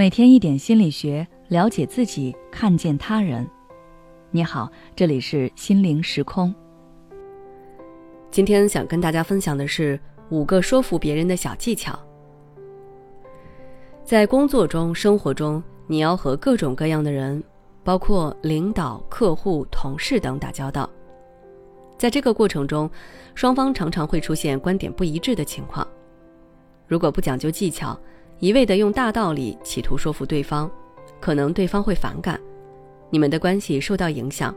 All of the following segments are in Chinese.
每天一点心理学，了解自己，看见他人。你好，这里是心灵时空。今天想跟大家分享的是五个说服别人的小技巧。在工作中、生活中，你要和各种各样的人，包括领导、客户、同事等打交道。在这个过程中，双方常常会出现观点不一致的情况。如果不讲究技巧，一味的用大道理企图说服对方，可能对方会反感，你们的关系受到影响。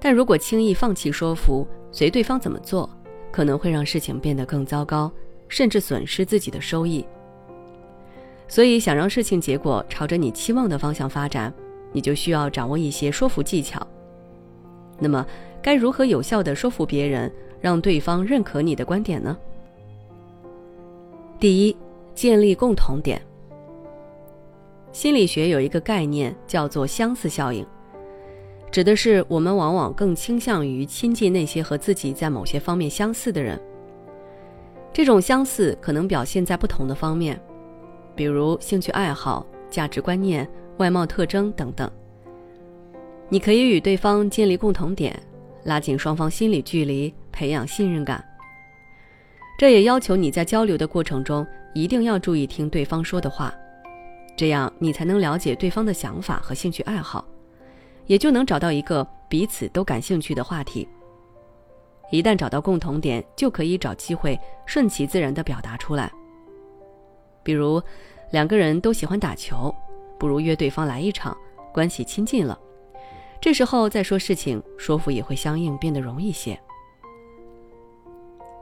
但如果轻易放弃说服，随对方怎么做，可能会让事情变得更糟糕，甚至损失自己的收益。所以，想让事情结果朝着你期望的方向发展，你就需要掌握一些说服技巧。那么，该如何有效的说服别人，让对方认可你的观点呢？第一，建立共同点。心理学有一个概念叫做相似效应，指的是我们往往更倾向于亲近那些和自己在某些方面相似的人。这种相似可能表现在不同的方面，比如兴趣爱好、价值观念、外貌特征等等。你可以与对方建立共同点，拉近双方心理距离，培养信任感。这也要求你在交流的过程中一定要注意听对方说的话，这样你才能了解对方的想法和兴趣爱好，也就能找到一个彼此都感兴趣的话题。一旦找到共同点，就可以找机会顺其自然地表达出来。比如，两个人都喜欢打球，不如约对方来一场，关系亲近了。这时候再说事情，说服也会相应变得容易些。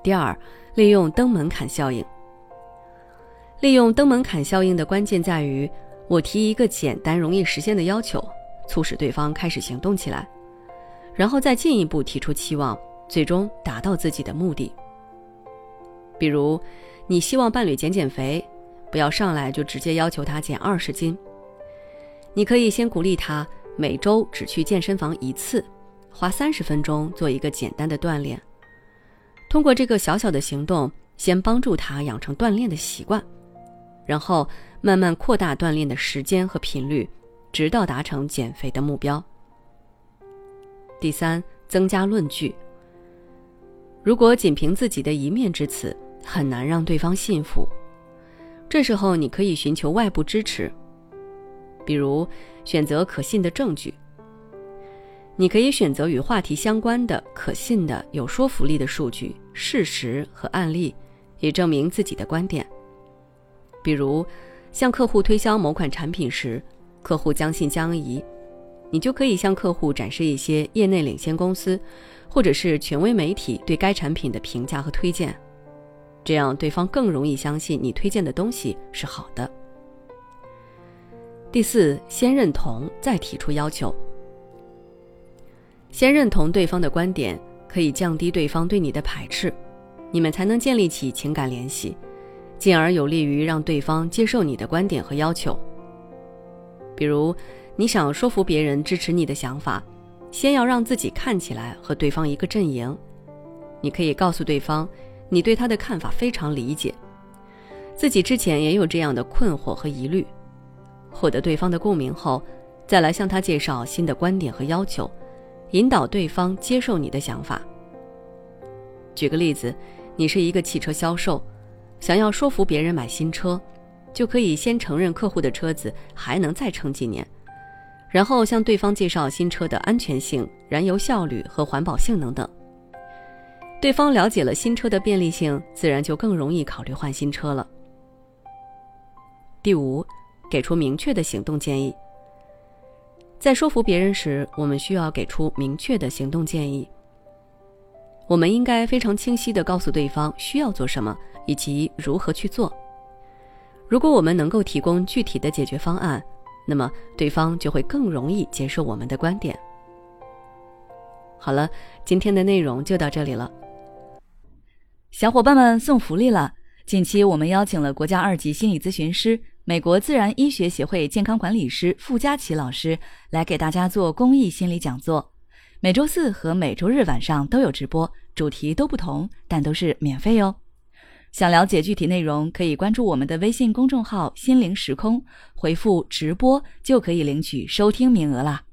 第二。利用登门槛效应。利用登门槛效应的关键在于，我提一个简单容易实现的要求，促使对方开始行动起来，然后再进一步提出期望，最终达到自己的目的。比如，你希望伴侣减减肥，不要上来就直接要求他减二十斤。你可以先鼓励他每周只去健身房一次，花三十分钟做一个简单的锻炼。通过这个小小的行动，先帮助他养成锻炼的习惯，然后慢慢扩大锻炼的时间和频率，直到达成减肥的目标。第三，增加论据。如果仅凭自己的一面之词，很难让对方信服。这时候，你可以寻求外部支持，比如选择可信的证据。你可以选择与话题相关的、可信的、有说服力的数据、事实和案例，以证明自己的观点。比如，向客户推销某款产品时，客户将信将疑，你就可以向客户展示一些业内领先公司，或者是权威媒体对该产品的评价和推荐，这样对方更容易相信你推荐的东西是好的。第四，先认同再提出要求。先认同对方的观点，可以降低对方对你的排斥，你们才能建立起情感联系，进而有利于让对方接受你的观点和要求。比如，你想说服别人支持你的想法，先要让自己看起来和对方一个阵营。你可以告诉对方，你对他的看法非常理解，自己之前也有这样的困惑和疑虑。获得对方的共鸣后，再来向他介绍新的观点和要求。引导对方接受你的想法。举个例子，你是一个汽车销售，想要说服别人买新车，就可以先承认客户的车子还能再撑几年，然后向对方介绍新车的安全性、燃油效率和环保性能等。对方了解了新车的便利性，自然就更容易考虑换新车了。第五，给出明确的行动建议。在说服别人时，我们需要给出明确的行动建议。我们应该非常清晰地告诉对方需要做什么以及如何去做。如果我们能够提供具体的解决方案，那么对方就会更容易接受我们的观点。好了，今天的内容就到这里了。小伙伴们送福利了！近期我们邀请了国家二级心理咨询师。美国自然医学协会健康管理师傅佳琪老师来给大家做公益心理讲座，每周四和每周日晚上都有直播，主题都不同，但都是免费哦。想了解具体内容，可以关注我们的微信公众号“心灵时空”，回复“直播”就可以领取收听名额啦。